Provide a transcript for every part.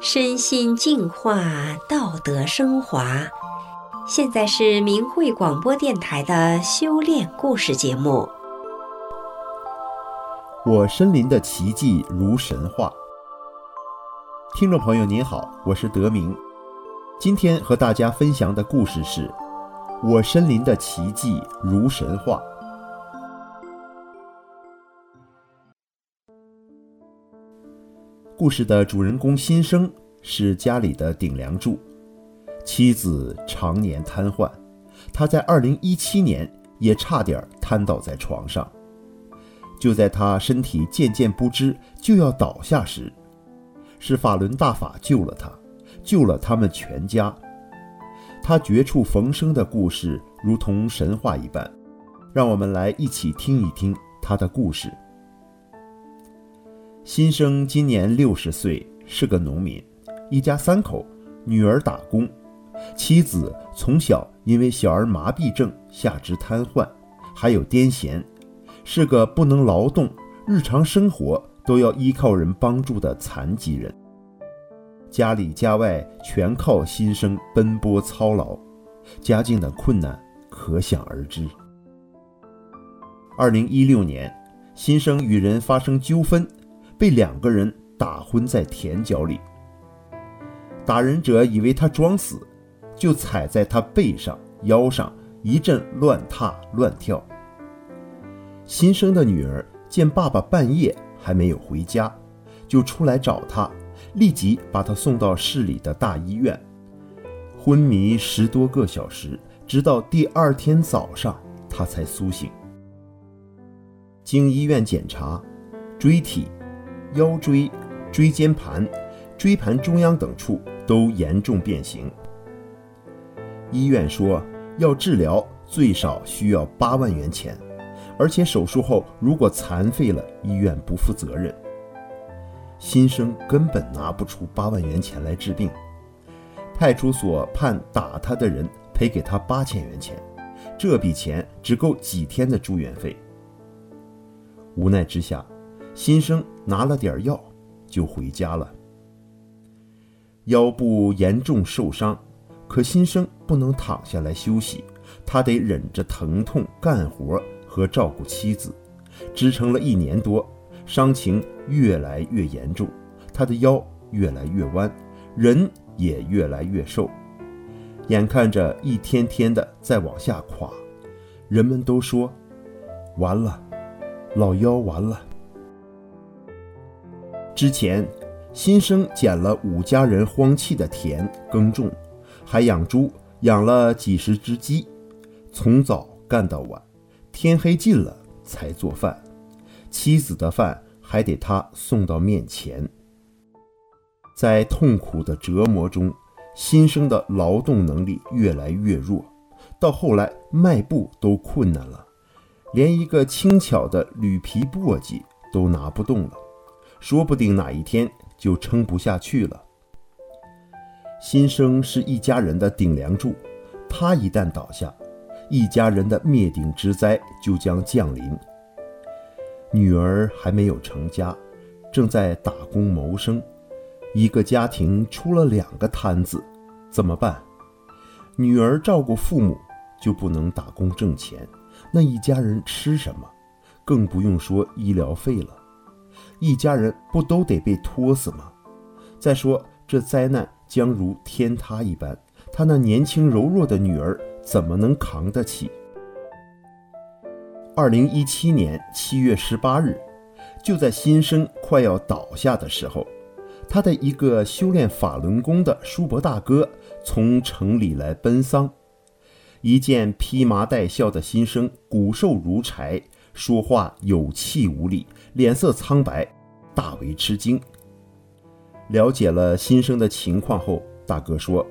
身心净化，道德升华。现在是明慧广播电台的修炼故事节目。我身临的奇迹如神话。听众朋友您好，我是德明。今天和大家分享的故事是：我身临的奇迹如神话。故事的主人公新生是家里的顶梁柱，妻子常年瘫痪，他在2017年也差点瘫倒在床上。就在他身体渐渐不支就要倒下时，是法轮大法救了他，救了他们全家。他绝处逢生的故事如同神话一般，让我们来一起听一听他的故事。新生今年六十岁，是个农民，一家三口，女儿打工，妻子从小因为小儿麻痹症下肢瘫痪，还有癫痫，是个不能劳动、日常生活都要依靠人帮助的残疾人。家里家外全靠新生奔波操劳，家境的困难可想而知。二零一六年，新生与人发生纠纷。被两个人打昏在田角里，打人者以为他装死，就踩在他背上、腰上一阵乱踏乱跳。新生的女儿见爸爸半夜还没有回家，就出来找他，立即把他送到市里的大医院，昏迷十多个小时，直到第二天早上他才苏醒。经医院检查，椎体。腰椎、椎间盘、椎盘中央等处都严重变形。医院说要治疗最少需要八万元钱，而且手术后如果残废了，医院不负责任。新生根本拿不出八万元钱来治病，派出所判打他的人赔给他八千元钱，这笔钱只够几天的住院费。无奈之下。新生拿了点药，就回家了。腰部严重受伤，可新生不能躺下来休息，他得忍着疼痛干活和照顾妻子，支撑了一年多，伤情越来越严重，他的腰越来越弯，人也越来越瘦，眼看着一天天的在往下垮，人们都说：“完了，老腰完了。”之前，新生捡了五家人荒弃的田耕种，还养猪，养了几十只鸡，从早干到晚，天黑尽了才做饭，妻子的饭还得他送到面前。在痛苦的折磨中，新生的劳动能力越来越弱，到后来迈步都困难了，连一个轻巧的铝皮簸箕都拿不动了。说不定哪一天就撑不下去了。新生是一家人的顶梁柱，他一旦倒下，一家人的灭顶之灾就将降临。女儿还没有成家，正在打工谋生，一个家庭出了两个摊子，怎么办？女儿照顾父母就不能打工挣钱，那一家人吃什么？更不用说医疗费了。一家人不都得被拖死吗？再说这灾难将如天塌一般，他那年轻柔弱的女儿怎么能扛得起？二零一七年七月十八日，就在新生快要倒下的时候，他的一个修炼法轮功的叔伯大哥从城里来奔丧，一见披麻戴孝的新生骨瘦如柴。说话有气无力，脸色苍白，大为吃惊。了解了新生的情况后，大哥说：“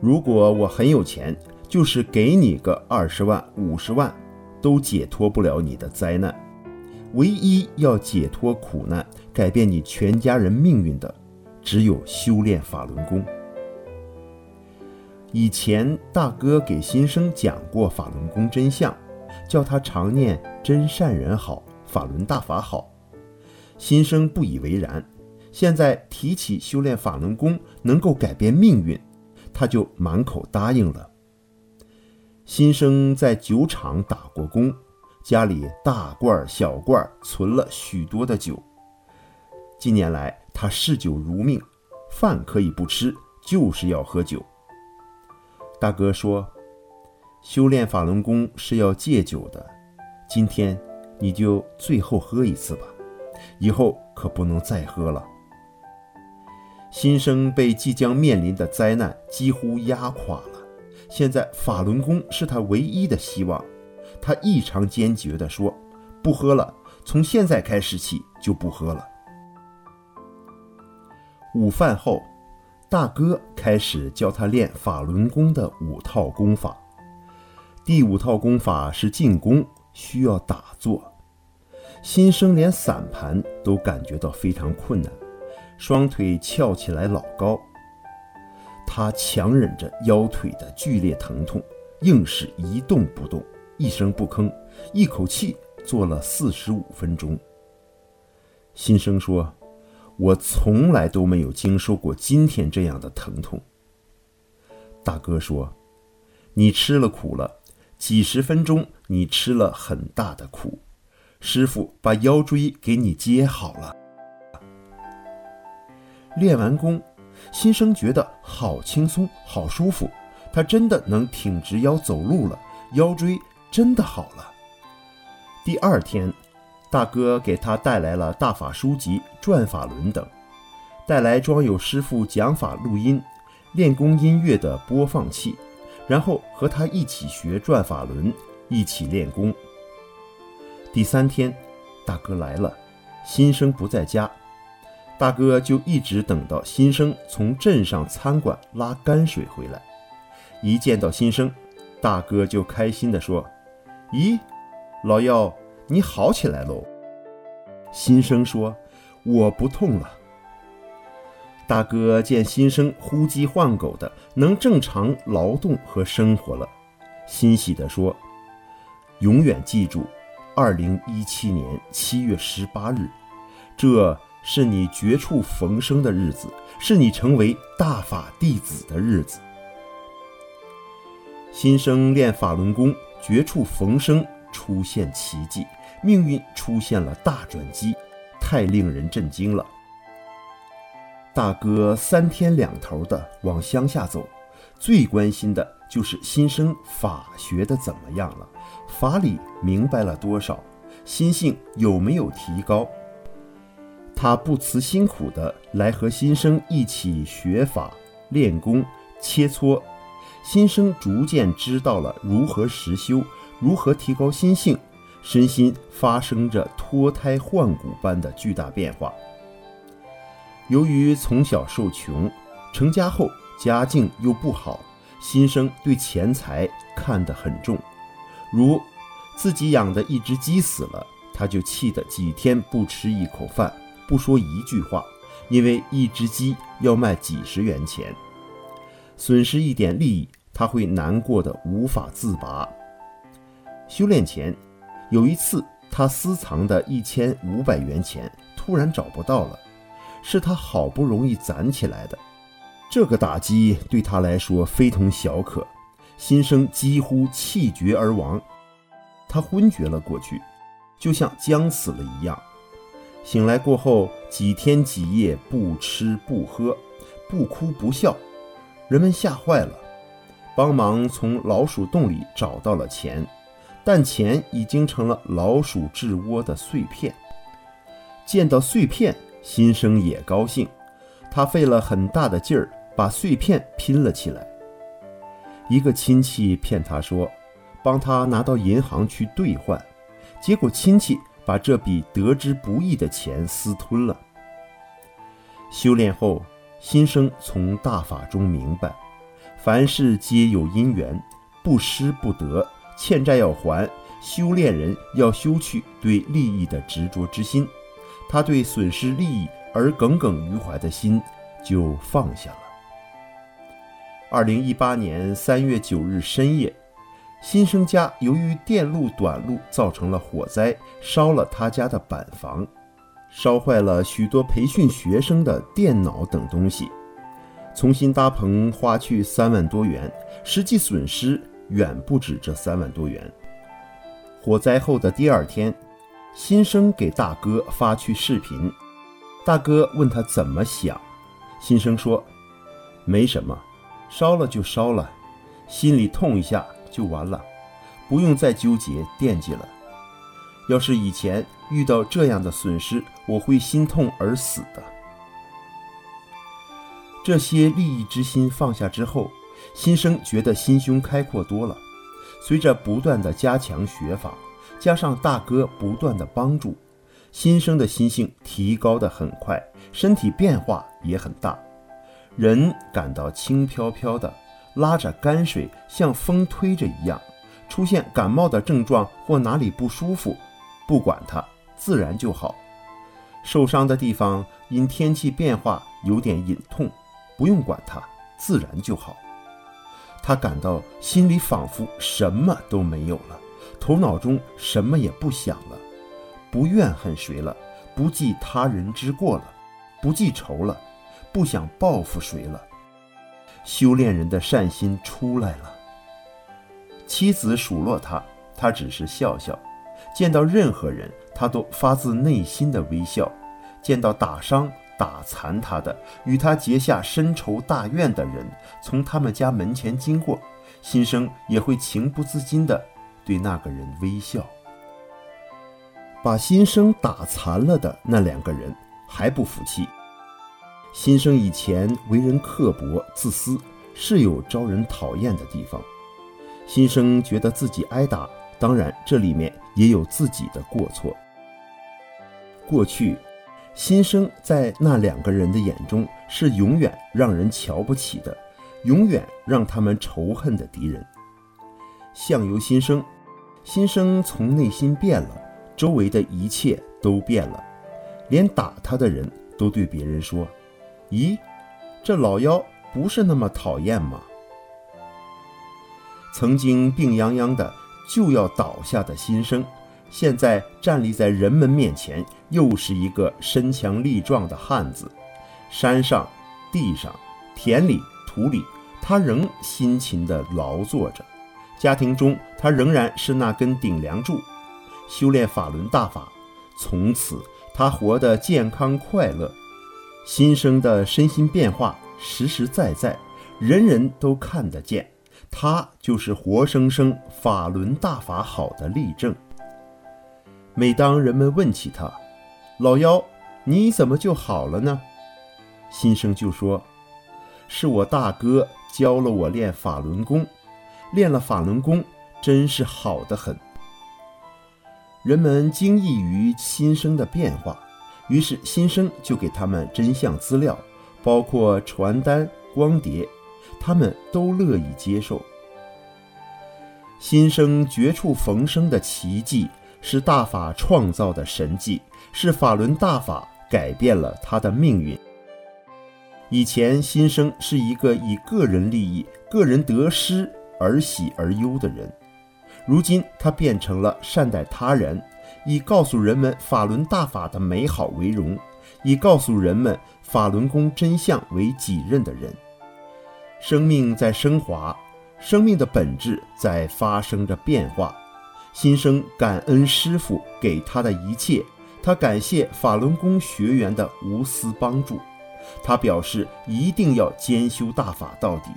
如果我很有钱，就是给你个二十万、五十万，都解脱不了你的灾难。唯一要解脱苦难、改变你全家人命运的，只有修炼法轮功。”以前大哥给新生讲过法轮功真相。叫他常念真善人好，法轮大法好。新生不以为然，现在提起修炼法轮功能够改变命运，他就满口答应了。新生在酒厂打过工，家里大罐小罐存了许多的酒。近年来，他嗜酒如命，饭可以不吃，就是要喝酒。大哥说：“修炼法轮功是要戒酒的，今天你就最后喝一次吧，以后可不能再喝了。”新生被即将面临的灾难几乎压垮了。现在法轮功是他唯一的希望，他异常坚决地说：“不喝了，从现在开始起就不喝了。”午饭后，大哥开始教他练法轮功的五套功法。第五套功法是进攻，需要打坐。新生连散盘都感觉到非常困难，双腿翘起来老高。他强忍着腰腿的剧烈疼痛，硬是一动不动，一声不吭，一口气做了四十五分钟。新生说：“我从来都没有经受过今天这样的疼痛。”大哥说：“你吃了苦了，几十分钟你吃了很大的苦，师傅把腰椎给你接好了。”练完功。新生觉得好轻松，好舒服，他真的能挺直腰走路了，腰椎真的好了。第二天，大哥给他带来了大法书籍、转法轮等，带来装有师傅讲法录音、练功音乐的播放器，然后和他一起学转法轮，一起练功。第三天，大哥来了，新生不在家。大哥就一直等到新生从镇上餐馆拉泔水回来，一见到新生，大哥就开心地说：“咦，老幺，你好起来喽！”新生说：“我不痛了。”大哥见新生呼鸡唤狗的，能正常劳动和生活了，欣喜地说：“永远记住，二零一七年七月十八日，这。”是你绝处逢生的日子，是你成为大法弟子的日子。新生练法轮功，绝处逢生，出现奇迹，命运出现了大转机，太令人震惊了。大哥三天两头的往乡下走，最关心的就是新生法学的怎么样了，法理明白了多少，心性有没有提高。他不辞辛苦地来和新生一起学法、练功、切磋，新生逐渐知道了如何实修，如何提高心性，身心发生着脱胎换骨般的巨大变化。由于从小受穷，成家后家境又不好，新生对钱财看得很重，如自己养的一只鸡死了，他就气得几天不吃一口饭。不说一句话，因为一只鸡要卖几十元钱，损失一点利益，他会难过的无法自拔。修炼前，有一次他私藏的一千五百元钱突然找不到了，是他好不容易攒起来的，这个打击对他来说非同小可，心生几乎气绝而亡，他昏厥了过去，就像将死了一样。醒来过后，几天几夜不吃不喝，不哭不笑，人们吓坏了，帮忙从老鼠洞里找到了钱，但钱已经成了老鼠治窝的碎片。见到碎片，新生也高兴，他费了很大的劲儿把碎片拼了起来。一个亲戚骗他说，帮他拿到银行去兑换，结果亲戚。把这笔得之不易的钱私吞了。修炼后，新生从大法中明白，凡事皆有因缘，不失不得，欠债要还。修炼人要修去对利益的执着之心，他对损失利益而耿耿于怀的心就放下了。二零一八年三月九日深夜，新生家由于电路短路造成了火灾，烧了他家的板房，烧坏了许多培训学生的电脑等东西。重新搭棚花去三万多元，实际损失远不止这三万多元。火灾后的第二天，新生给大哥发去视频，大哥问他怎么想，新生说：“没什么，烧了就烧了，心里痛一下就完了，不用再纠结惦记了。要是以前遇到这样的损失，我会心痛而死的。”这些利益之心放下之后，新生觉得心胸开阔多了。随着不断的加强学法，加上大哥不断的帮助，新生的心性提高的很快，身体变化也很大，人感到轻飘飘的，拉着泔水像风推着一样。出现感冒的症状或哪里不舒服，不管它，自然就好。受伤的地方因天气变化有点隐痛。不用管他，自然就好。他感到心里仿佛什么都没有了，头脑中什么也不想了，不怨恨谁了，不记他人之过了，不记仇了，不想报复谁了。修炼人的善心出来了。妻子数落他，他只是笑笑；见到任何人，他都发自内心的微笑；见到打伤。打残他的，与他结下深仇大怨的人，从他们家门前经过，心生也会情不自禁的对那个人微笑。把新生打残了的那两个人还不服气。新生以前为人刻薄自私，是有招人讨厌的地方。新生觉得自己挨打，当然这里面也有自己的过错。过去。新生在那两个人的眼中是永远让人瞧不起的，永远让他们仇恨的敌人。相由心生，心生从内心变了，周围的一切都变了，连打他的人都对别人说：“咦，这老妖不是那么讨厌吗？”曾经病殃殃的就要倒下的心生。现在站立在人们面前，又是一个身强力壮的汉子。山上、地上、田里、土里，他仍辛勤地劳作着；家庭中，他仍然是那根顶梁柱。修炼法轮大法，从此他活得健康快乐。新生的身心变化实实在在，人人都看得见。他就是活生生法轮大法好的例证。每当人们问起他，老妖，你怎么就好了呢？新生就说：“是我大哥教了我练法轮功，练了法轮功，真是好的很。”人们惊异于新生的变化，于是新生就给他们真相资料，包括传单、光碟，他们都乐意接受。新生绝处逢生的奇迹。是大法创造的神迹，是法轮大法改变了他的命运。以前新生是一个以个人利益、个人得失而喜而忧的人，如今他变成了善待他人，以告诉人们法轮大法的美好为荣，以告诉人们法轮功真相为己任的人。生命在升华，生命的本质在发生着变化。心生感恩师傅给他的一切，他感谢法轮功学员的无私帮助，他表示一定要兼修大法到底。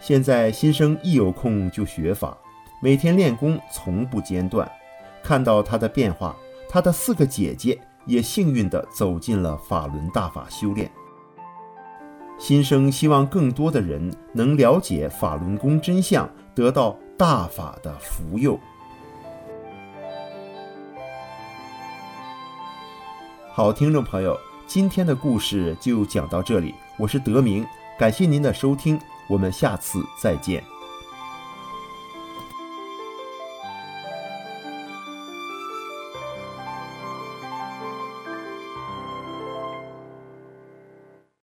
现在新生一有空就学法，每天练功从不间断。看到他的变化，他的四个姐姐也幸运地走进了法轮大法修炼。新生希望更多的人能了解法轮功真相，得到。大法的福佑。好，听众朋友，今天的故事就讲到这里。我是德明，感谢您的收听，我们下次再见。